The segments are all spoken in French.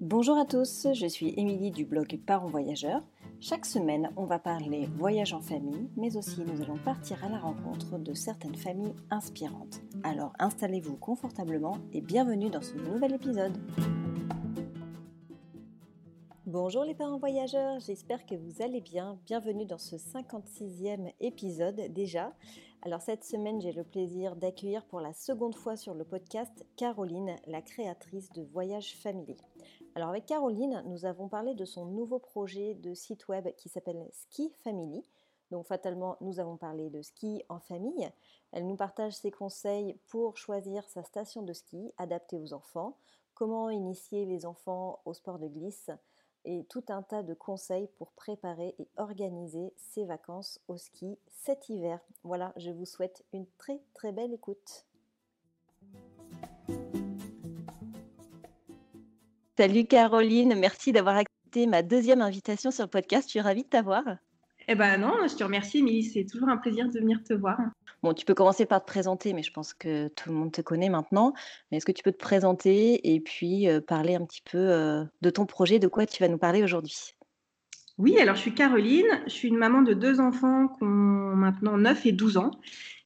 Bonjour à tous, je suis Émilie du blog Parents Voyageurs. Chaque semaine, on va parler voyage en famille, mais aussi nous allons partir à la rencontre de certaines familles inspirantes. Alors installez-vous confortablement et bienvenue dans ce nouvel épisode. Bonjour les parents voyageurs, j'espère que vous allez bien. Bienvenue dans ce 56e épisode déjà. Alors cette semaine, j'ai le plaisir d'accueillir pour la seconde fois sur le podcast Caroline, la créatrice de Voyage Family. Alors avec Caroline, nous avons parlé de son nouveau projet de site web qui s'appelle Ski Family. Donc fatalement, nous avons parlé de ski en famille. Elle nous partage ses conseils pour choisir sa station de ski adaptée aux enfants, comment initier les enfants au sport de glisse, et tout un tas de conseils pour préparer et organiser ses vacances au ski cet hiver. Voilà, je vous souhaite une très très belle écoute. Salut Caroline, merci d'avoir accepté ma deuxième invitation sur le podcast. Je suis ravie de t'avoir. Eh ben non, je te remercie, Émilie. C'est toujours un plaisir de venir te voir. Bon, tu peux commencer par te présenter, mais je pense que tout le monde te connaît maintenant. Mais est-ce que tu peux te présenter et puis euh, parler un petit peu euh, de ton projet, de quoi tu vas nous parler aujourd'hui? Oui, alors je suis Caroline, je suis une maman de deux enfants qui ont maintenant 9 et 12 ans.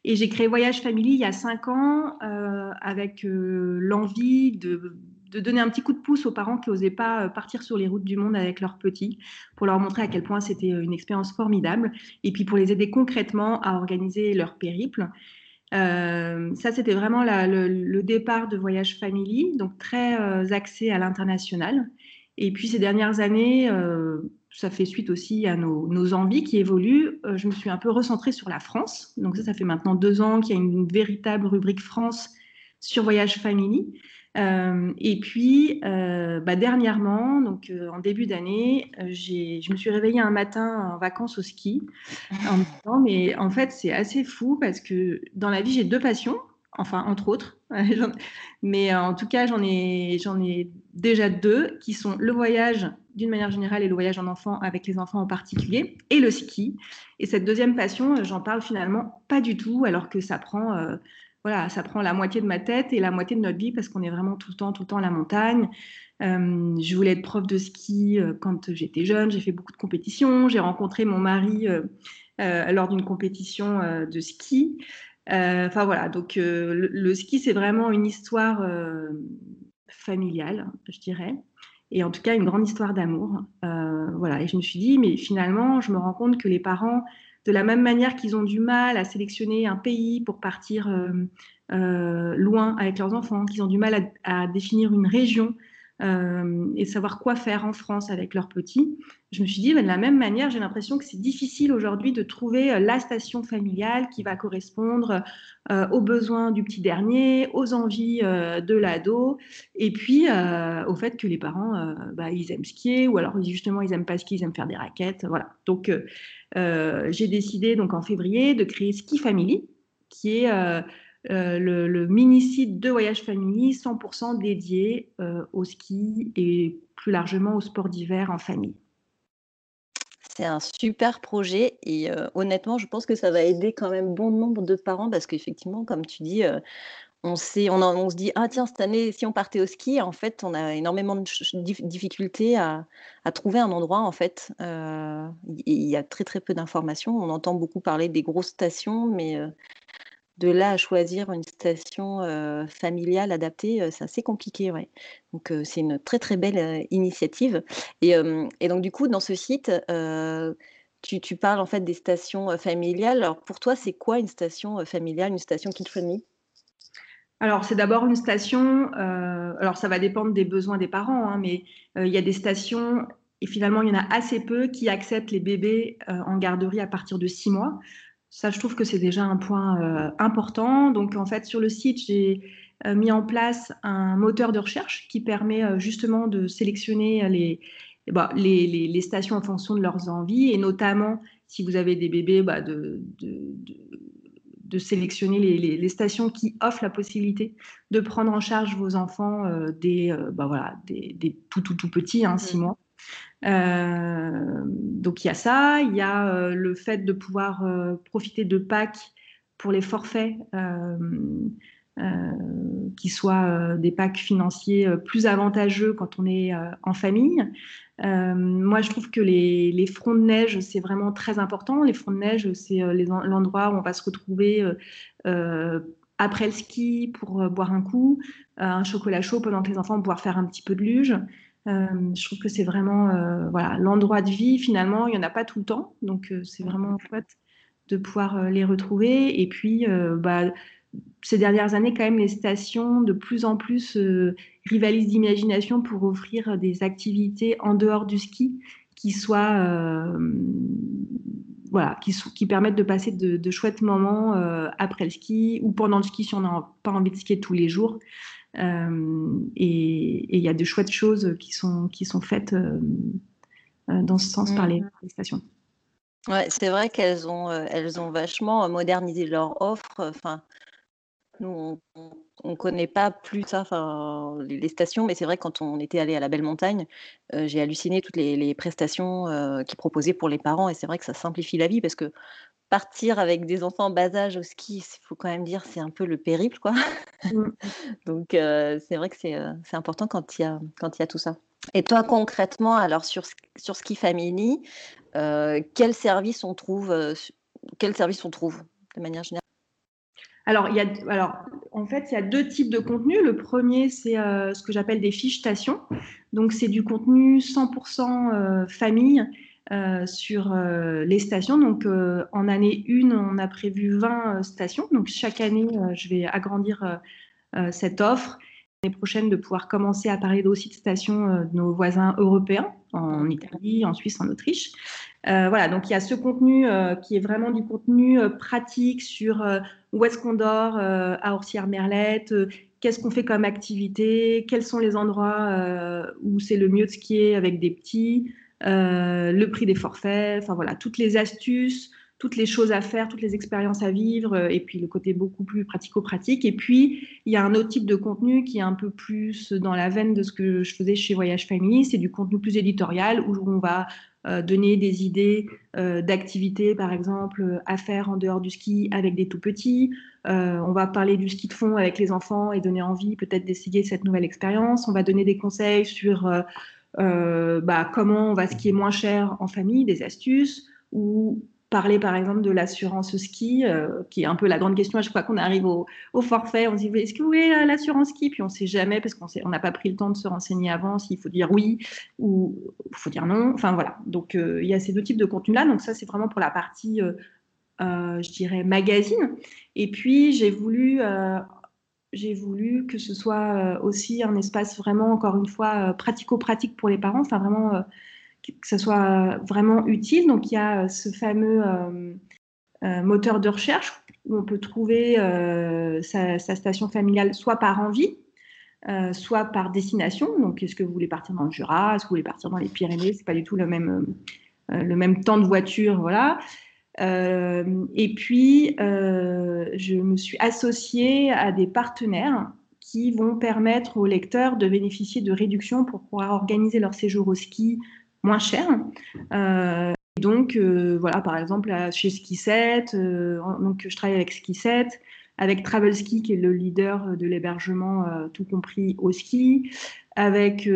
Et j'ai créé Voyage Family il y a 5 ans euh, avec l'envie de de donner un petit coup de pouce aux parents qui n'osaient pas euh, partir sur les routes du monde avec leurs petits, pour leur montrer à quel point c'était euh, une expérience formidable, et puis pour les aider concrètement à organiser leur périple. Euh, ça, c'était vraiment le, départ de Voyage Family, donc très axé à l'international. Et puis ces dernières années, ça fait suite aussi à nos, nos envies qui évoluent. je me suis un peu recentrée sur la France. Donc ça, ça fait maintenant deux ans qu'il y a une véritable rubrique France sur Voyage Family. Euh, et puis, euh, bah, dernièrement, donc euh, en début d'année, je me suis réveillée un matin en vacances au ski en mais en fait, c'est assez fou parce que dans la vie, j'ai deux passions, enfin, entre autres. mais en tout cas, j'en ai, j'en ai déjà deux qui sont le voyage d'une manière générale et le voyage en enfant avec les enfants en particulier et le ski. Et cette deuxième passion, j'en parle finalement pas du tout alors que ça prend voilà, ça prend la moitié de ma tête et la moitié de notre vie parce qu'on est vraiment tout le temps, tout le temps à la montagne. Euh, je voulais être prof de ski euh, quand j'étais jeune. J'ai fait beaucoup de compétitions. J'ai rencontré mon mari euh, lors d'une compétition de ski. Enfin voilà, donc le, ski, c'est vraiment une histoire familiale, je dirais. Et en tout cas, une grande histoire d'amour. voilà, et je me suis dit, mais finalement, je me rends compte que les parents de la même manière qu'ils ont du mal à sélectionner un pays pour partir euh, euh, loin avec leurs enfants, qu'ils ont du mal à, définir une région euh, et savoir quoi faire en France avec leurs petits, je me suis dit, bah, de la même manière, j'ai l'impression que c'est difficile aujourd'hui de trouver la station familiale qui va correspondre aux besoins du petit dernier, aux envies de l'ado, et puis au fait que les parents, bah, ils aiment skier, ou alors justement, ils aiment pas skier, ils aiment faire des raquettes. Voilà. Donc, euh, j'ai décidé donc en février de créer Ski Family, qui est euh, euh, le, mini-site de Voyage Family 100% dédié au ski et plus largement au sport d'hiver en famille. C'est un super projet et honnêtement, je pense que ça va aider quand même bon nombre de parents parce qu'effectivement, comme tu dis, on, sait, on, se dit, ah tiens, cette année, si on partait au ski, en fait, on a énormément de difficultés à, trouver un endroit, en fait. Euh, il y a très très peu d'informations. On entend beaucoup parler des grosses stations, mais euh, de là à choisir une station familiale adaptée, c'est assez compliqué. Donc c'est une très très belle initiative. Et, donc du coup, dans ce site, tu, parles en fait des stations familiales. Alors pour toi, c'est quoi une station familiale, une station kid-friendly alors, c'est d'abord une station, alors ça va dépendre des besoins des parents, hein, mais il y a des stations, et finalement, il y en a assez peu qui acceptent les bébés en garderie à partir de six mois. Ça, je trouve que c'est déjà un point important. Donc, en fait, sur le site, j'ai mis en place un moteur de recherche qui permet justement de sélectionner les, bah, les, les, stations en fonction de leurs envies, et notamment si vous avez des bébés bah, de, de de sélectionner les, stations qui offrent la possibilité de prendre en charge vos enfants euh, des, euh, bah voilà, des, tout, tout, tout petits, hein, six mois. Euh, donc il y a ça, il y a le fait de pouvoir profiter de Pâques pour les forfaits qui soient des packs financiers plus avantageux quand on est en famille. moi, je trouve que les, les fronts de neige, c'est vraiment très important. Les fronts de neige, c'est l'endroit où on va se retrouver après le ski pour boire un coup, un chocolat chaud pendant que les enfants vont pouvoir faire un petit peu de luge. Euh, je trouve que c'est vraiment euh, voilà l'endroit de vie finalement il n'y en a pas tout le temps. Donc euh, c'est vraiment chouette de pouvoir les retrouver. Et puis bah, ces dernières années quand même les stations de plus en plus rivalisent d'imagination pour offrir des activités en dehors du ski qui soient voilà, qui, qui, permettent de passer de, de chouettes moments après le ski ou pendant le ski si on n'a pas envie de skier tous les jours. Euh, et il y a de chouettes choses qui sont, qui sont faites euh, euh, dans ce sens par les, mmh. stations. Ouais, c'est vrai qu'elles ont, elles ont vachement modernisé leur offre. Enfin, nous, on ne connaît pas plus ça, enfin, les, stations, mais c'est vrai que quand on était allé à la Belle Montagne, j'ai halluciné toutes les, les prestations qu'ils proposaient pour les parents. Et c'est vrai que ça simplifie la vie parce que partir avec des enfants en bas âge au ski, il faut quand même dire, c'est un peu le périple, quoi. Mmh. Donc, c'est vrai que c'est important quand il y a, quand il y a tout ça. Et toi, concrètement, alors sur, sur Ski Family, quel service on trouve, quel service on trouve de manière générale? Alors, il y a, alors, en fait, il y a deux types de contenu. Le premier, c'est ce que j'appelle des fiches stations. Donc, c'est du contenu 100% famille euh, sur euh, les stations. Donc, euh, en année 1, on a prévu 20 stations. Donc, chaque année, je vais agrandir cette offre. L'année prochaine, de pouvoir commencer à parler aussi de stations de nos voisins européens, en Italie, en Suisse, en Autriche. voilà, donc il y a ce contenu qui est vraiment du contenu pratique sur où est-ce qu'on dort à Orsières-Merlette, qu'est-ce qu'on fait comme activité, quels sont les endroits où c'est le mieux de skier avec des petits, euh, le prix des forfaits, enfin voilà, toutes les astuces, toutes les choses à faire, toutes les expériences à vivre, euh, et puis le côté beaucoup plus pratico-pratique. Et puis, il y a un autre type de contenu qui est un peu plus dans la veine de ce que je faisais chez Voyage Family, c'est du contenu plus éditorial, où on va euh, donner des idées d'activités, par exemple, à faire en dehors du ski avec des tout petits. on va parler du ski de fond avec les enfants et donner envie peut-être d'essayer cette nouvelle expérience. On va donner des conseils sur bah, comment on va skier moins cher en famille, des astuces, ou parler par exemple de l'assurance ski, euh, qui est un peu la grande question chaque fois qu'on arrive au, forfait. On se dit est-ce que vous voulez euh, l'assurance ski? Puis on ne sait jamais parce qu'on n'a pas pris le temps de se renseigner avant s'il faut dire oui ou il faut dire non. Enfin voilà. Donc il y a ces deux types de contenus-là. Donc ça, c'est vraiment pour la partie, je dirais, magazine. Et puis j'ai voulu j'ai voulu que ce soit euh, aussi un espace vraiment, encore une fois, euh, pratico-pratique pour les parents, enfin vraiment euh, que ce soit vraiment utile. Donc il y a ce fameux moteur de recherche où on peut trouver sa, station familiale soit par envie, soit par destination. Donc est-ce que vous voulez partir dans le Jura, est-ce que vous voulez partir dans les Pyrénées? C'est pas du tout le même, le même temps de voiture, voilà. Euh, et puis, euh, je me suis associée à des partenaires qui vont permettre aux lecteurs de bénéficier de réductions pour pouvoir organiser leur séjour au ski moins cher. Euh, donc, voilà, par exemple, chez Ski 7, donc je travaille avec Ski 7, avec Travel Ski, qui est le leader de l'hébergement, tout compris au ski, avec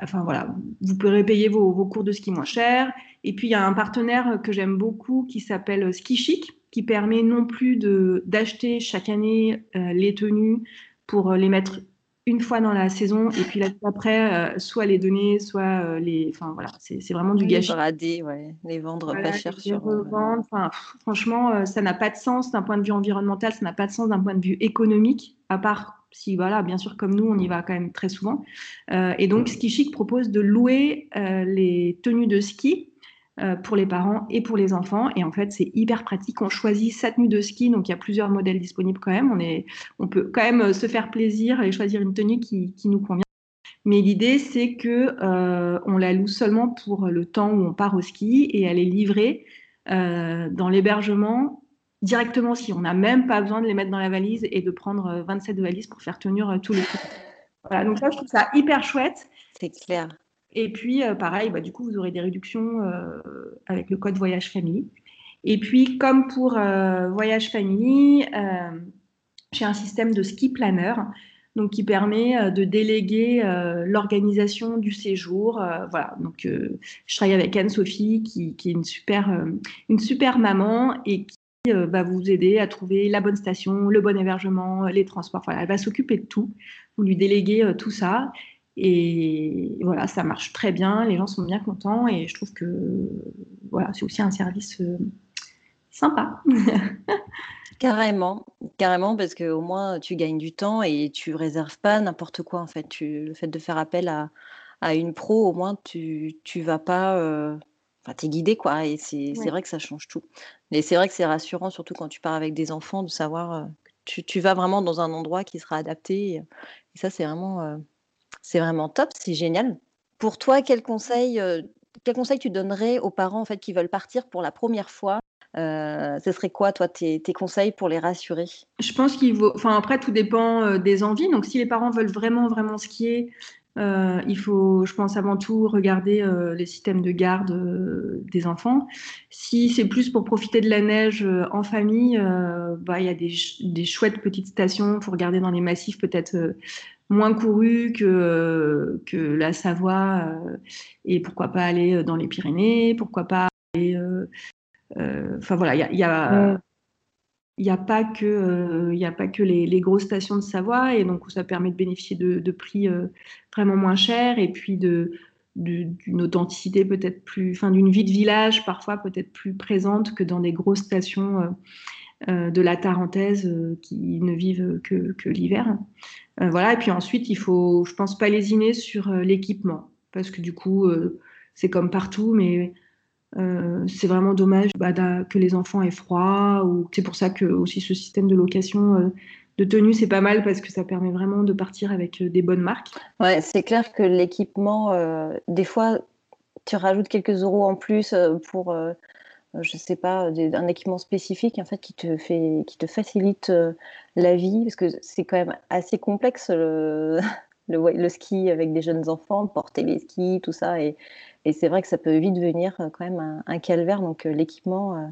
enfin voilà, vous pourrez payer vos, vos, cours de ski moins cher. Et puis il y a un partenaire que j'aime beaucoup qui s'appelle Ski Chic, qui permet non plus d'acheter chaque année euh, les tenues pour les mettre une fois dans la saison et puis après euh, soit les donner soit euh, les enfin voilà c'est vraiment du gâchis les ouais. les vendre pas cher les revendre enfin, franchement ça n'a pas de sens d'un point de vue environnemental ça n'a pas de sens d'un point de vue économique à part si voilà, bien sûr, comme nous, on y va quand même très souvent. et donc, Ski Chic propose de louer les tenues de ski euh, pour les parents et pour les enfants. Et en fait, c'est hyper pratique. On choisit sa tenue de ski, donc il y a plusieurs modèles disponibles quand même. On, est, on peut quand même euh, se faire plaisir et choisir une tenue qui, qui nous convient. Mais l'idée, c'est que euh, on la loue seulement pour le temps où on part au ski et elle est livrée dans l'hébergement directement si on n'a même pas besoin de les mettre dans la valise et de prendre 27 valises pour faire tenir tous les trucs. Voilà, donc ça, je trouve ça hyper chouette. C'est clair. Et puis, euh, pareil, bah, du coup, vous aurez des réductions euh, avec le code Voyage Family. Et puis, comme pour Voyage Family, j'ai un système de ski planner donc qui permet de déléguer l'organisation du séjour. voilà, donc je travaille avec Anne-Sophie qui, qui, est une super, une super maman et qui va vous aider à trouver la bonne station, le bon hébergement, les transports. Voilà, elle va s'occuper de tout. Vous lui déléguez tout ça. Et voilà, ça marche très bien. Les gens sont bien contents. Et je trouve que voilà, c'est aussi un service sympa. Carrément, carrément, parce qu'au moins tu gagnes du temps et tu réserves pas n'importe quoi en fait. Tu, le fait de faire appel à, à une pro, au moins tu, tu vas pas. Enfin, tu es guidé quoi. Et c'est vrai que ça change tout. Et c'est vrai que c'est rassurant, surtout quand tu pars avec des enfants, de savoir que tu, vas vraiment dans un endroit qui sera adapté. Et, ça, c'est vraiment, c'est vraiment top, c'est génial. Pour toi, quel conseil, quel conseil tu donnerais aux parents en fait, qui veulent partir pour la première fois ce serait quoi, toi, tes, conseils pour les rassurer? Je pense qu'il vaut. Enfin, après, tout dépend des envies. Donc, si les parents veulent vraiment, vraiment skier, il faut, je pense, avant tout regarder les systèmes de garde des enfants. Si c'est plus pour profiter de la neige en famille, bah, il y a des, des, chouettes petites stations. Il faut regarder dans les massifs peut-être moins courus que, que la Savoie. et pourquoi pas aller dans les Pyrénées Pourquoi pas aller euh, enfin voilà, il y a, il n'y a pas que, euh, a pas que les, grosses stations de Savoie, et donc ça permet de bénéficier de, prix euh, vraiment moins chers, et puis de, d'une authenticité peut-être plus, enfin d'une vie de village parfois peut-être plus présente que dans des grosses stations de la Tarentaise qui ne vivent que, l'hiver. voilà, et puis ensuite il faut, je pense, pas lésiner sur l'équipement, parce que du coup c'est comme partout, mais euh, c'est vraiment dommage bah, que les enfants aient froid. Ou... C'est pour ça que aussi ce système de location euh, de tenue, c'est pas mal parce que ça permet vraiment de partir avec euh, des bonnes marques. Ouais, c'est clair que l'équipement, des fois, tu rajoutes quelques euros en plus pour, je sais pas, un équipement spécifique en fait qui te fait, qui te facilite la vie parce que c'est quand même assez complexe le, ski avec des jeunes enfants, porter les skis, tout ça et et c'est vrai que ça peut vite devenir euh, quand même un, calvaire. Donc euh, l'équipement, euh,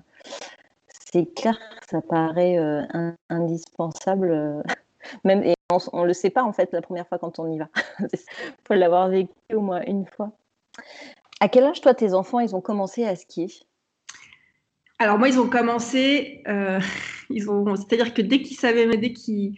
c'est clair ça paraît indispensable. même, et on ne le sait pas en fait la première fois quand on y va. Faut l'avoir vécu au moins une fois. À quel âge, toi, tes enfants, ils ont commencé à skier? Alors moi, ils ont commencé, ils ont, c'est-à-dire que dès qu'ils savaient, dès qu'ils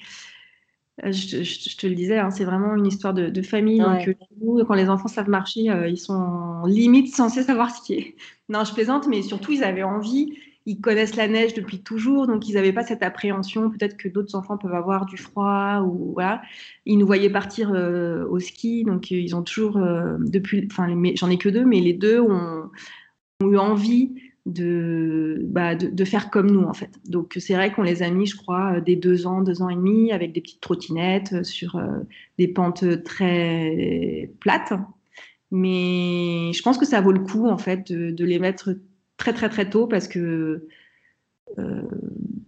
euh, je, te le disais, hein, c'est vraiment une histoire de, famille. Donc, euh, quand les enfants savent marcher, euh, ils sont limite censés savoir skier. Non, je plaisante, mais surtout, ils avaient envie. Ils connaissent la neige depuis toujours, donc ils n'avaient pas cette appréhension. Peut-être que d'autres enfants peuvent avoir du froid ou voilà. Ils nous voyaient partir au ski, donc ils ont toujours depuis. Enfin, j'en ai que deux, mais les deux ont, ont eu envie bah, de, de, faire comme nous en fait. Donc c'est vrai qu'on les a mis, je crois, des deux ans, deux ans et demi, avec des petites trottinettes euh, sur euh, des pentes très plates. Mais je pense que ça vaut le coup en fait de, les mettre très très très tôt parce que euh,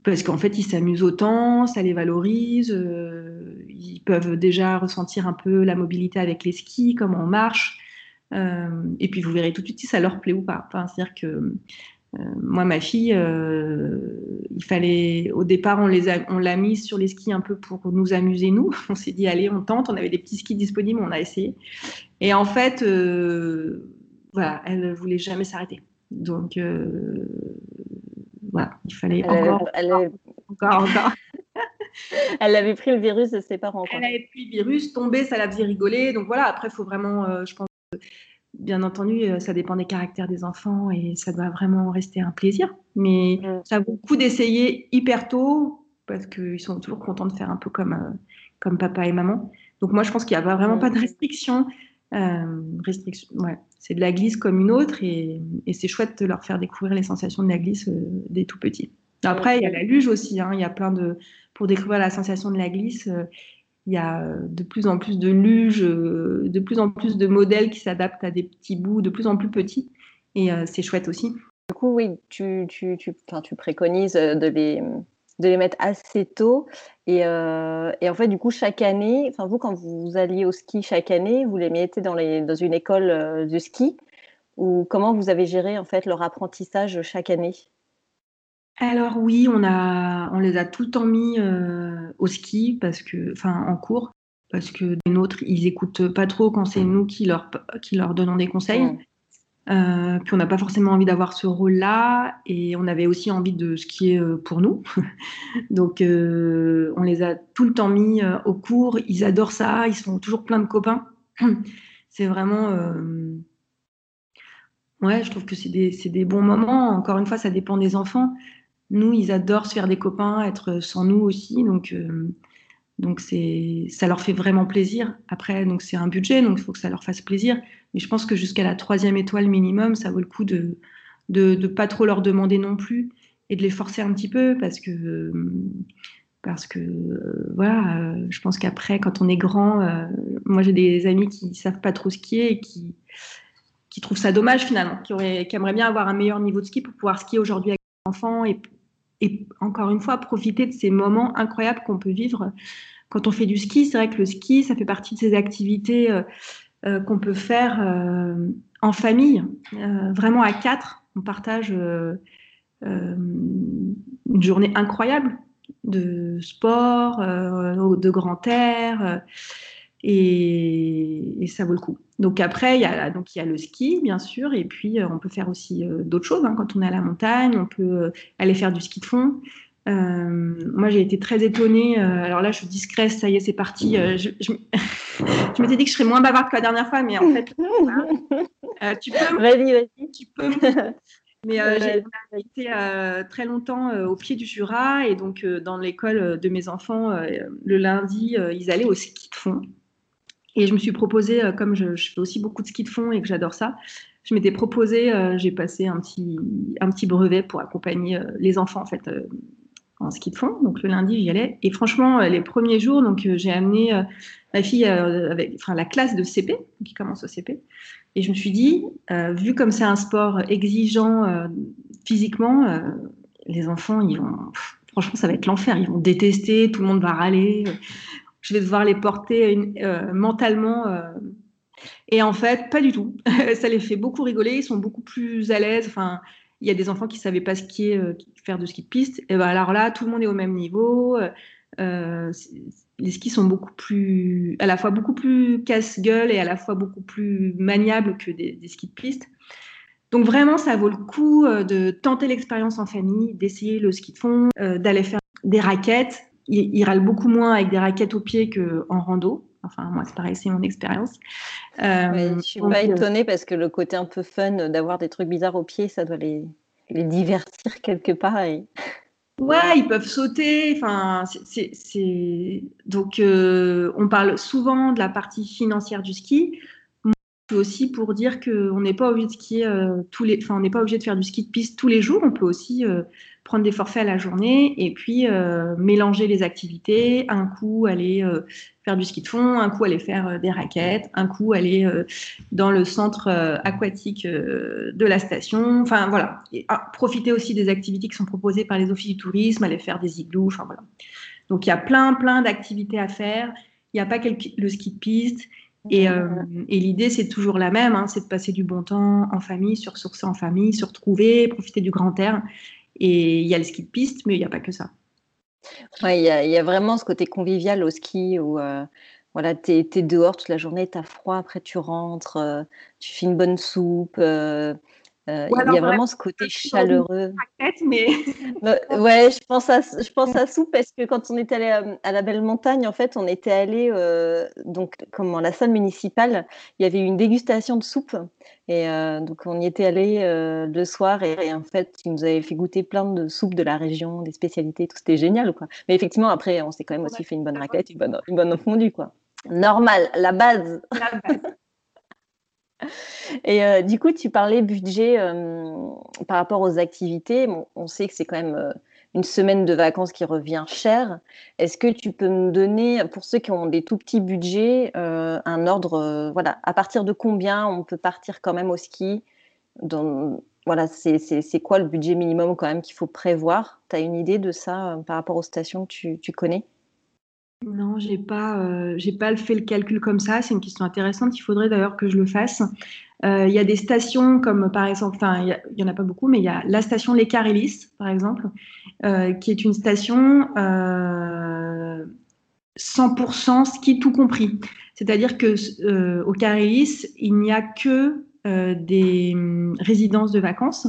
parce qu'en fait ils s'amusent autant, ça les valorise, ils peuvent déjà ressentir un peu la mobilité avec les skis, comment on marche. Euh, et puis vous verrez tout de suite si ça leur plaît ou pas. Enfin, c'est-à-dire que euh, moi, ma fille, euh, il fallait, au départ, on les on l'a mise sur les skis un peu pour nous amuser nous. On s'est dit allez, on tente. On avait des petits skis disponibles, on a essayé. Et en fait, voilà, elle voulait jamais s'arrêter. Donc voilà, il fallait encore, encore, encore. elle avait pris le virus de ses parents. Elle avait pris le virus, tombé, ça la faisait rigoler. Donc voilà, après, il faut vraiment, je pense, bien entendu, euh, ça dépend des caractères des enfants et ça doit vraiment rester un plaisir. Mais mm. ça vaut le coup d'essayer hyper tôt parce qu'ils sont toujours contents de faire un peu comme, euh, comme papa et maman. Donc moi, je pense qu'il n'y a vraiment pas de mm. restriction. Euh, restriction ouais. C'est de la glisse comme une autre et, c'est chouette de leur faire découvrir les sensations de la glisse des tout petits. Après, il y a la luge aussi. Hein. Il y a plein de... Pour découvrir la sensation de la glisse, il y a euh, de plus en plus de luges, euh, de plus en plus de modèles qui s'adaptent à des petits bouts de plus en plus petits. Et euh, c'est chouette aussi. Du coup, oui, tu, tu, tu, tu préconises de les, de les mettre assez tôt. Et, et, en fait, du coup, chaque année, vous, quand vous alliez au ski chaque année, vous les mettez dans, les, dans une école de ski ou comment vous avez géré en fait leur apprentissage chaque année? Alors oui, on, a, on les a tout le temps mis au ski, parce que, enfin en cours, parce que les nôtres, ils écoutent pas trop quand c'est nous qui leur, qui leur donnons des conseils. Euh, puis on n'a pas forcément envie d'avoir ce rôle-là et on avait aussi envie de skier euh, pour nous. Donc euh, on les a tout le temps mis au cours. Ils adorent ça. Ils sont toujours plein de copains. C'est vraiment. Ouais, je trouve que c'est des, des, bons moments. Encore une fois, ça dépend des enfants. Nous, ils adorent se faire des copains, être sans nous aussi. Donc donc c'est, ça leur fait vraiment plaisir. Après, donc c'est un budget, donc il faut que ça leur fasse plaisir. Mais je pense que jusqu'à la troisième étoile minimum, ça vaut le coup de de, de pas trop leur demander non plus et de les forcer un petit peu parce que parce que voilà, je pense qu'après, quand on est grand, euh, moi j'ai des amis qui savent pas trop skier et qui qui trouvent ça dommage finalement, qui, aimeraient bien avoir un meilleur niveau de ski pour pouvoir skier aujourd'hui avec les enfants et encore une fois, profiter de ces moments incroyables qu'on peut vivre quand on fait du ski. C'est vrai que le ski, ça fait partie de ces activités euh, euh, qu'on peut faire euh, en famille, vraiment à quatre. On partage une journée incroyable de sport, de grand air et, ça vaut le coup. Donc après, il y a, donc il y a le ski, bien sûr, et puis euh, on peut faire aussi euh, d'autres choses. Hein. Quand on est à la montagne, on peut euh, aller faire du ski de fond. moi, j'ai été très étonnée. alors là, je suis discrète, ça y est, c'est parti. je, je, m'étais dit que je serais moins bavarde que la dernière fois, mais en fait, tu peux. Vas-y, vas-y. Tu peux. Mais j'ai été très longtemps au pied du Jura et donc dans l'école de mes enfants, le lundi, ils allaient au ski de fond. Et je me suis proposé, euh, comme je, fais aussi beaucoup de ski de fond et que j'adore ça, je m'étais proposé, euh, j'ai passé un petit, un petit brevet pour accompagner euh, les enfants en fait en ski de fond. Donc le lundi, j'y allais. Et franchement, les premiers jours, donc j'ai amené ma fille avec, la classe de CP qui commence au CP. Et je me suis dit, vu comme c'est un sport exigeant physiquement, les enfants, ils vont, franchement, ça va être l'enfer. Ils vont détester, tout le monde va râler je vais devoir les porter euh, mentalement. Euh. Et en fait, pas du tout. ça les fait beaucoup rigoler. Ils sont beaucoup plus à l'aise. Enfin, il y a des enfants qui ne savaient pas skier, euh, faire de ski de piste. Et ben alors là, tout le monde est au même niveau. les skis sont beaucoup plus, à la fois beaucoup plus casse-gueule et à la fois beaucoup plus maniables que des skis de piste. Donc vraiment, ça vaut le coup de tenter l'expérience en famille, d'essayer le ski de fond, d'aller faire des raquettes il, râle beaucoup moins avec des raquettes au pied qu'en rando. Enfin, moi, c'est pareil, c'est mon expérience. Euh, je suis pas euh, étonnée parce que le côté un peu fun d'avoir des trucs bizarres au pied, ça doit les, les divertir quelque part. Et... Ouais, ils peuvent sauter. Enfin, c'est donc euh, on parle souvent de la partie financière du ski. Aussi pour dire qu'on n'est pas obligé de skier euh, les, enfin, on n'est pas obligé de faire du ski de piste tous les jours. On peut aussi prendre des forfaits à la journée et puis euh, mélanger les activités. Un coup, aller euh, faire du ski de fond, un coup, aller faire euh, des raquettes, un coup, aller dans le centre aquatique de la station. Enfin, voilà. Ah, profiter aussi des activités qui sont proposées par les offices du tourisme, aller faire des igloos. Enfin, voilà. Donc, il y a plein, plein d'activités à faire. Il n'y a pas le ski de piste. Et, et l'idée, c'est toujours la même, hein, c'est de passer du bon temps en famille, se ressourcer en famille, se retrouver, profiter du grand air. Et il y a le ski de piste, mais il n'y a pas que ça. il y, a vraiment ce côté convivial au ski où euh, voilà, tu es, dehors toute la journée, tu as froid, après tu rentres, euh, tu fais une bonne soupe. Euh, euh, il y a vraiment ce côté chaleureux. mais... Bah, ouais, je pense, à, je pense à soupe parce que quand on était allé à, la Belle Montagne, en fait, on était allé euh, donc comme la salle municipale, il y avait une dégustation de soupe et euh, donc on y était allé le soir et, en fait, ils nous avaient fait goûter plein de soupes de la région, des spécialités, tout c'était génial quoi. Mais effectivement, après, on s'est quand même aussi fait une bonne raquette, une bonne, une bonne fondue quoi. Normal, la base. La base. Et euh, du coup, tu parlais budget euh, par rapport aux activités. on sait que c'est quand même euh, une semaine de vacances qui revient cher. Est-ce que tu peux me donner, pour ceux qui ont des tout petits budgets, un ordre, voilà, à partir de combien on peut partir quand même au ski? Voilà, c'est quoi le budget minimum quand même qu'il faut prévoir? Tu as une idée de ça par rapport aux stations que tu connais? Non, j'ai pas, euh, pas fait le calcul comme ça. C'est une question intéressante. Il faudrait d'ailleurs que je le fasse. Il y a des stations comme par exemple, enfin il n'y en a pas beaucoup, mais il y a la station Les Carélis par exemple, qui est une station 100% ski tout compris. C'est-à-dire que au Carélis, il n'y a que des hum, résidences de vacances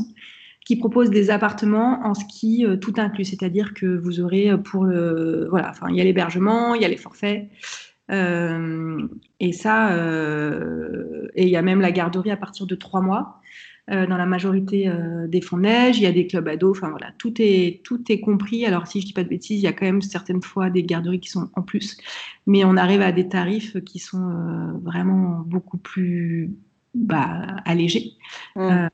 qui propose des appartements en ski euh, tout inclus, c'est-à-dire que vous aurez euh, pour le voilà, enfin il y a l'hébergement, il y a les forfaits. Euh, et ça, et il y a même la garderie à partir de trois mois. dans la majorité des fonds de neige, il y a des clubs ados, enfin voilà, tout est, tout est compris. Alors si je dis pas de bêtises, il y a quand même certaines fois des garderies qui sont en plus, mais on arrive à des tarifs qui sont vraiment beaucoup plus bah, allégés. Mmh.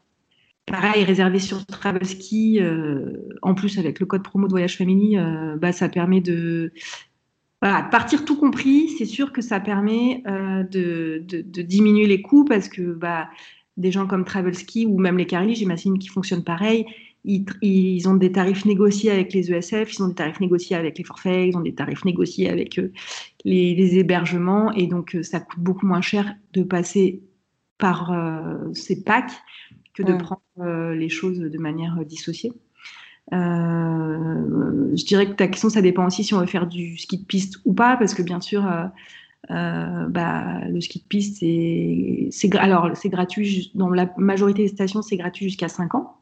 Pareil, réservé sur Travel Ski, euh, en plus avec le code promo de Voyage Family, euh, bah, ça permet de, partir tout compris. C'est sûr que ça permet euh, de, diminuer les coûts parce que bah, des gens comme Travel Ski ou même les Carly, j'imagine qui fonctionnent pareil, ils, ont des tarifs négociés avec les ESF, ils ont des tarifs négociés avec les forfaits, ils ont des tarifs négociés avec les, hébergements. Et donc ça coûte beaucoup moins cher de passer par ces packs que de mmh. prendre euh, les choses de manière euh, dissociée. Euh, je dirais que ta question, ça dépend aussi si on veut faire du ski de piste ou pas, parce que bien sûr, bah, le ski de piste, c'est alors c'est gratuit dans la majorité des stations, c'est gratuit jusqu'à 5 ans.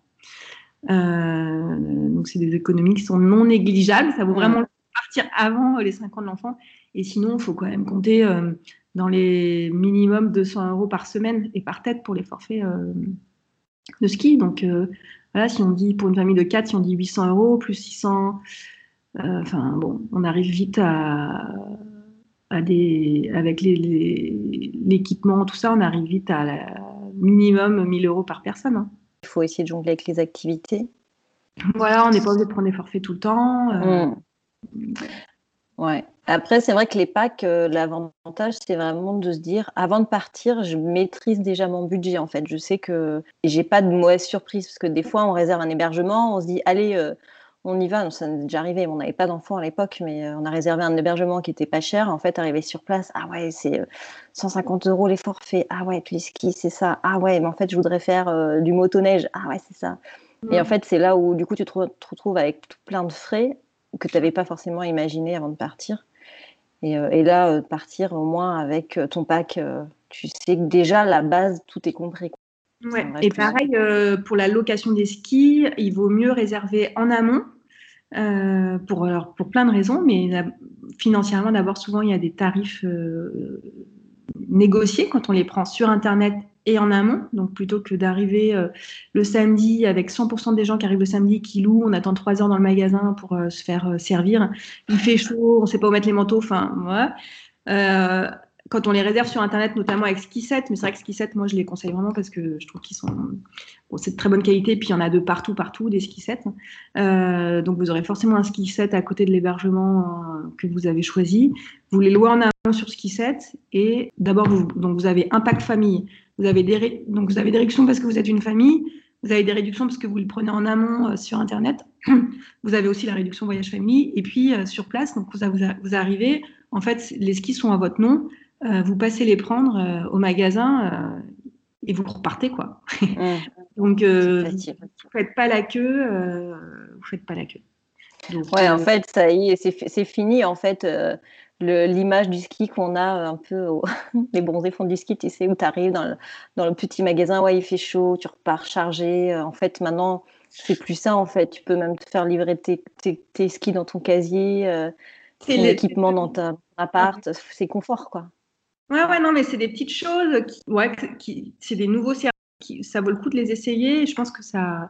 donc c'est des économies qui sont non négligeables. Ça vaut vraiment partir avant les 5 ans de l'enfant. Et sinon, il faut quand même compter dans les minimums 200 euros par semaine et par tête pour les forfaits de ski. Donc euh, voilà, si on dit pour une famille de 4, si on dit 800 euros plus 600, euh, enfin bon, on arrive vite à, à des, avec l'équipement, tout ça, on arrive vite à la minimum 1000 euros par personne. Hein. Il faut essayer de jongler avec les activités. Voilà, on n'est pas obligé de prendre des forfaits tout le temps. Euh. Mmh. Ouais. Après, c'est vrai que les packs, euh, l'avantage, c'est vraiment de se dire, avant de partir, je maîtrise déjà mon budget, en fait. Je sais que j'ai pas de mauvaise surprise, parce que des fois, on réserve un hébergement, on se dit, allez, euh, on y va. ça nous est déjà arrivé. On n'avait pas d'enfants à l'époque, mais euh, on a réservé un hébergement qui était pas cher. En fait, arrivé sur place, ah ouais, c'est 150 euros les forfaits. Ah ouais, puis les skis, c'est ça. Ah ouais, mais en fait, je voudrais faire du motoneige. Ah ouais, c'est ça. Et en fait, c'est là où, du coup, tu te, retrouves avec tout plein de frais que tu n'avais pas forcément imaginé avant de partir. Euh, et, là, euh, partir au moins avec euh, ton pack, tu sais que déjà, la base, tout est compris. Ouais. Et pareil, pour la location des skis, il vaut mieux réserver en amont. pour, pour plein de raisons, mais financièrement, d'abord, souvent, il y a des tarifs négociés quand on les prend sur Internet et en amont. Donc plutôt que d'arriver euh, le samedi avec 100% des gens qui arrivent le samedi qui louent, on attend trois heures dans le magasin pour euh, se faire euh, servir. Il fait chaud, on ne sait pas où mettre les manteaux. Enfin, voilà. quand on les réserve sur Internet, notamment avec Skiset, mais c'est vrai que Skiset, moi, je les conseille vraiment parce que je trouve qu'ils sont. Bon, c'est de très bonne qualité, puis il y en a de partout, partout, des Skisets. Euh, donc, vous aurez forcément un Skiset à côté de l'hébergement que vous avez choisi. Vous les louez en amont sur Skiset et d'abord, vous, donc vous avez un pack famille vous avez des, donc vous avez des réductions parce que vous êtes une famille, vous avez des réductions parce que vous le prenez en amont euh, sur Internet. Vous avez aussi la réduction voyage famille. Et puis euh, sur place, donc vous, vous, arrivez, en fait, les skis sont à votre nom. Euh, vous passez les prendre au magasin et vous repartez quoi. donc vous faites pas la queue, vous faites pas la queue. ouais, en fait, ça y est, c'est fini en fait l'image du ski qu'on a un peu, les bronzés font du ski, tu sais, où tu arrives dans le, dans le, petit magasin, ouais, il fait chaud, tu repars chargé. Euh, en fait, maintenant, c'est plus ça, en fait. Tu peux même te faire livrer tes, tes, skis dans ton casier, euh, ton équipement dans ton appart. C'est confort, quoi. Ouais, ouais, non, mais c'est des petites choses qui, ouais, qui, c'est des nouveaux services. Qui, ça vaut le coup de les essayer. je pense que ça,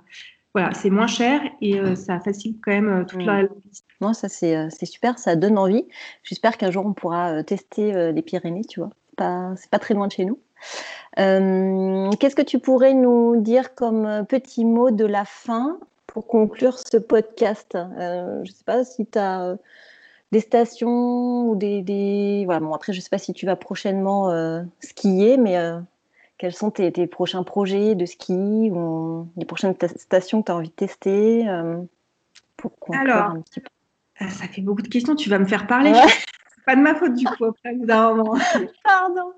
voilà, c'est moins cher et euh, ça facilite quand même euh, toute la logistique. Non, ça euh, c'est super, ça donne envie. J'espère qu'un jour on pourra tester les Pyrénées, tu vois. Pas, c'est pas très loin de chez nous. Qu'est-ce que tu pourrais nous dire comme petit mot de la fin pour conclure ce podcast? Je ne sais pas si tu as des stations ou des, des... Voilà, bon, après, je ne sais pas si tu vas prochainement skier, mais quels sont tes, prochains projets de ski ou les prochaines stations que tu as envie de tester euh, pour Alors, un petit peu. Euh, ça fait beaucoup de questions, tu vas me faire parler. pas de ma faute du coup, après, Pardon.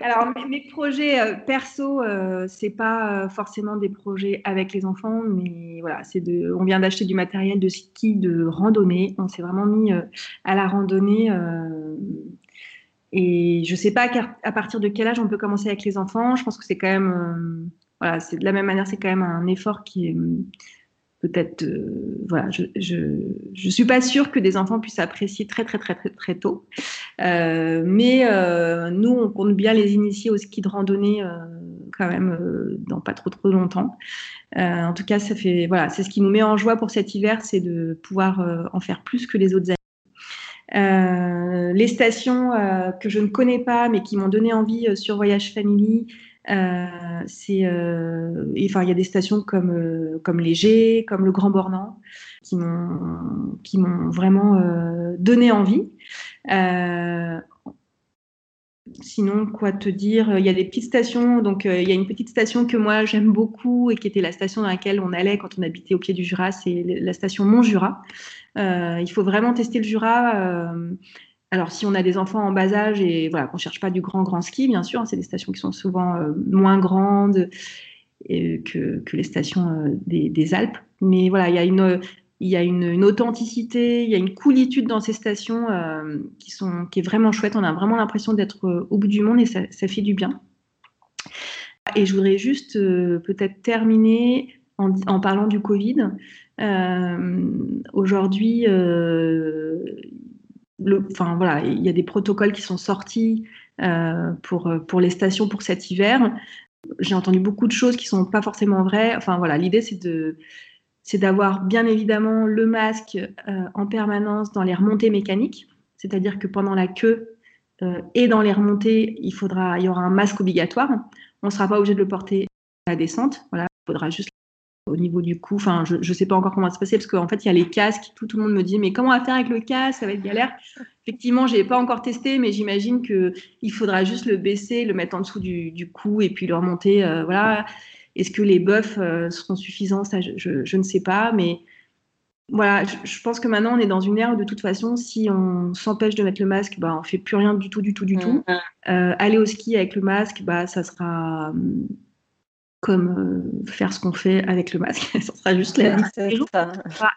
Alors, mes, projets euh, perso, euh, c'est pas euh, forcément des projets avec les enfants, mais voilà, c'est de. On vient d'acheter du matériel de ski de randonnée. On s'est vraiment mis à la randonnée. Et je sais pas à partir de quel âge on peut commencer avec les enfants. Je pense que c'est quand même. voilà, c'est de la même manière, c'est quand même un effort qui est peut-être, euh, voilà, je, je, suis pas sûre que des enfants puissent apprécier très très très très, très tôt. Euh, mais euh, nous, on compte bien les initier au ski de randonnée quand même dans pas trop trop longtemps. en tout cas, ça fait, voilà, c'est ce qui nous met en joie pour cet hiver, c'est de pouvoir en faire plus que les autres années. Les stations que je ne connais pas mais qui m'ont donné envie sur Voyage Family, euh, c'est, euh, il y a des stations comme euh, comme Léger, comme le Grand Bornand, qui m'ont qui m'ont vraiment donné envie. Sinon, quoi te dire Il y a des petites stations. Donc, il y a une petite station que moi j'aime beaucoup et qui était la station dans laquelle on allait quand on habitait au pied du Jura. C'est la station Mont Jura. il faut vraiment tester le Jura. Alors, si on a des enfants en bas âge et voilà, qu'on ne cherche pas du grand, grand ski, bien sûr, hein, c'est des stations qui sont souvent euh, moins grandes que, les stations euh, des, Alpes. Mais voilà, il y a une, il y a une, authenticité, il y a une coolitude dans ces stations euh, qui, sont, qui est vraiment chouette. On a vraiment l'impression d'être au bout du monde et ça, fait du bien. Et je voudrais juste peut-être terminer en, en, parlant du Covid. Aujourd'hui, enfin voilà, il y a des protocoles qui sont sortis euh, pour, pour les stations pour cet hiver. J'ai entendu beaucoup de choses qui sont pas forcément vraies. Enfin voilà, l'idée c'est de c'est d'avoir bien évidemment le masque euh, en permanence dans les remontées mécaniques, c'est-à-dire que pendant la queue euh, et dans les remontées, il faudra, y aura un masque obligatoire. On ne sera pas obligé de le porter à la descente. Voilà, il faudra juste au niveau du cou. Enfin, je ne sais pas encore comment ça va se passer parce qu'en fait, il y a les casques. Tout, le monde me dit, mais comment on va faire avec le casque? Ça va être galère. Effectivement, je n'ai pas encore testé, mais j'imagine qu'il faudra juste le baisser, le mettre en dessous du, cou et puis le remonter. Euh, voilà. Est-ce que les buffs euh, seront suffisants? Ça, je, ne sais pas. Mais voilà, je, pense que maintenant, on est dans une ère où, de toute façon, si on s'empêche de mettre le masque, bah, on ne fait plus rien du tout, du tout, du tout. Mmh. Euh, aller au ski avec le masque, bah, ça sera comme euh, faire ce qu'on fait avec le masque. ça sera juste la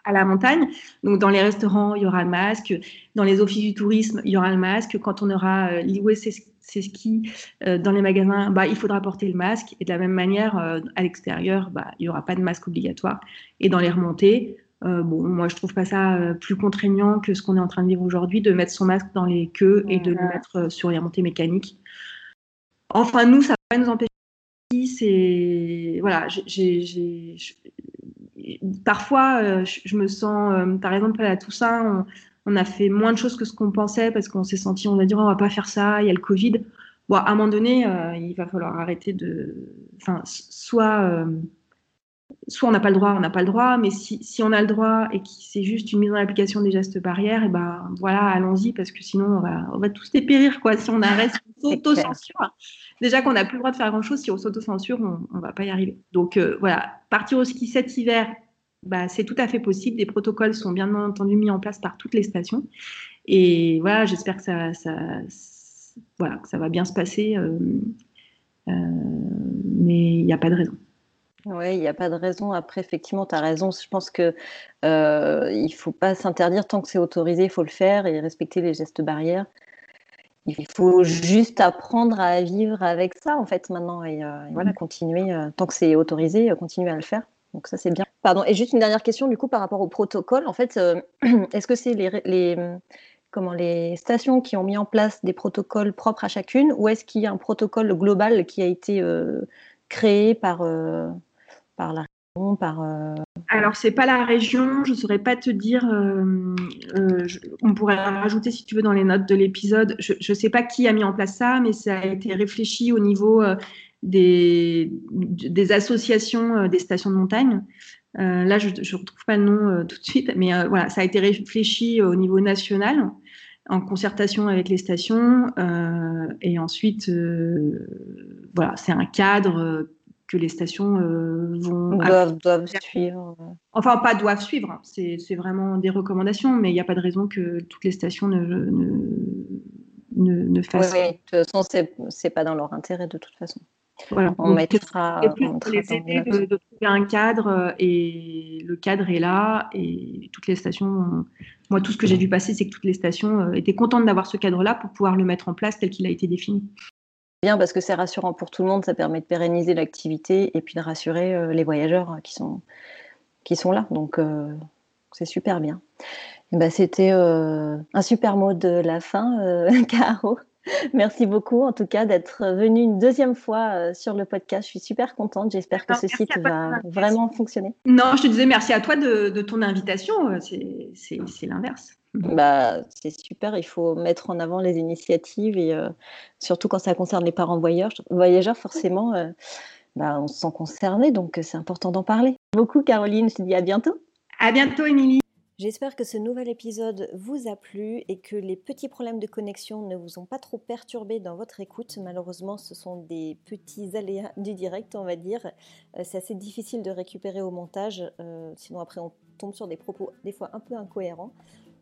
à la montagne. Donc, dans les restaurants, il y aura le masque. Dans les offices du tourisme, il y aura le masque. Quand on aura euh, loué ses, skis euh, dans les magasins, bah, il faudra porter le masque. Et de la même manière, à l'extérieur, bah, il n'y aura pas de masque obligatoire. Et dans les remontées, bon, moi, je trouve pas ça plus contraignant que ce qu'on est en train de vivre aujourd'hui, de mettre son masque dans les queues et de le mettre sur les remontées mécaniques. Enfin, nous, ça va pas nous empêcher c'est voilà, parfois euh, je, me sens, euh, par exemple à Toussaint, on, on, a fait moins de choses que ce qu'on pensait parce qu'on s'est senti, on va dire, on va pas faire ça, il y a le Covid. Bon, à un moment donné, euh, il va falloir arrêter de, enfin, soit soit on n'a pas le droit, on n'a pas le droit, mais si, si, on a le droit et que c'est juste une mise en application des gestes barrières, et ben voilà, allons-y, parce que sinon on va, on va tous dépérir, quoi, si on arrête, s'auto-censure. Déjà qu'on n'a plus le droit de faire grand-chose, si on s'auto-censure, on ne va pas y arriver. Donc euh, voilà, partir au ski cet hiver, bah, c'est tout à fait possible. Des protocoles sont bien entendu mis en place par toutes les stations. Et voilà, j'espère que ça, voilà, que ça va bien se passer. Euh, euh, mais il n'y a pas de raison. Oui, il n'y a pas de raison. Après, effectivement, tu as raison. Je pense euh, il ne faut pas s'interdire tant que c'est autorisé, il faut le faire et respecter les gestes barrières. Il faut juste apprendre à vivre avec ça, en fait, maintenant. Et, euh, voilà, continuer, euh, tant que c'est autorisé, continuer à le faire. Donc ça, c'est bien. Pardon. Et juste une dernière question, du coup, par rapport au protocole. En fait, est-ce que c'est les, les, comment, les stations qui ont mis en place des protocoles propres à chacune ou est-ce qu'il y a un protocole global qui a été créé par par la par, euh... Alors, c'est pas la région, je saurais pas te dire. Euh, euh, on pourrait rajouter, si tu veux, dans les notes de l'épisode. Je ne sais pas qui a mis en place ça, mais ça a été réfléchi au niveau euh, des, des, associations des stations de montagne. là, je ne retrouve pas le nom tout de suite, mais voilà, ça a été réfléchi au niveau national en concertation avec les stations. et ensuite, voilà, c'est un cadre que les stations vont doivent, suivre. Enfin, pas doivent suivre. Hein. C'est vraiment des recommandations, mais il n'y a pas de raison que toutes les stations ne, ne, ne, fassent. Oui, oui, de toute façon, c'est pas dans leur intérêt de toute façon. Voilà. On mettra, on les aider de, de, trouver un cadre et le cadre est là et toutes les stations. Moi, tout ce que j'ai vu passer, c'est que toutes les stations étaient contentes d'avoir ce cadre-là pour pouvoir le mettre en place tel qu'il a été défini bien parce que c'est rassurant pour tout le monde, ça permet de pérenniser l'activité et puis de rassurer euh, les voyageurs qui sont, qui sont là. Donc euh, c'est super bien. ben, C'était euh, un super mot de la fin, Caro. Merci beaucoup en tout cas d'être venu une deuxième fois sur le podcast. Je suis super contente. J'espère que ce site va vraiment fonctionner. Non, je te disais merci à toi de, de ton invitation. C'est l'inverse. Bah, c'est super, il faut mettre en avant les initiatives et euh, surtout quand ça concerne les parents voyageurs, forcément, euh, bah, on se sent concerné, donc euh, c'est important d'en parler. Beaucoup, Caroline, je te dis à bientôt. À bientôt, Émilie. J'espère que ce nouvel épisode vous a plu et que les petits problèmes de connexion ne vous ont pas trop perturbé dans votre écoute. Malheureusement, ce sont des petits aléas du direct, on va dire. C'est assez difficile de récupérer au montage, sinon après on tombe sur des propos des fois un peu incohérents.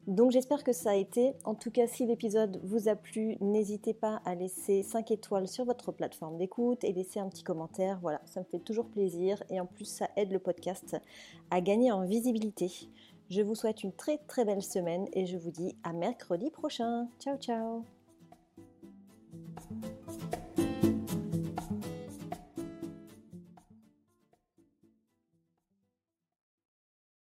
Donc j'espère que ça a été. En tout cas, si l'épisode vous a plu, n'hésitez pas à laisser 5 étoiles sur votre plateforme d'écoute et laisser un petit commentaire. Voilà, ça me fait toujours plaisir et en plus ça aide le podcast à gagner en visibilité. Je vous souhaite une très très belle semaine et je vous dis à mercredi prochain. Ciao ciao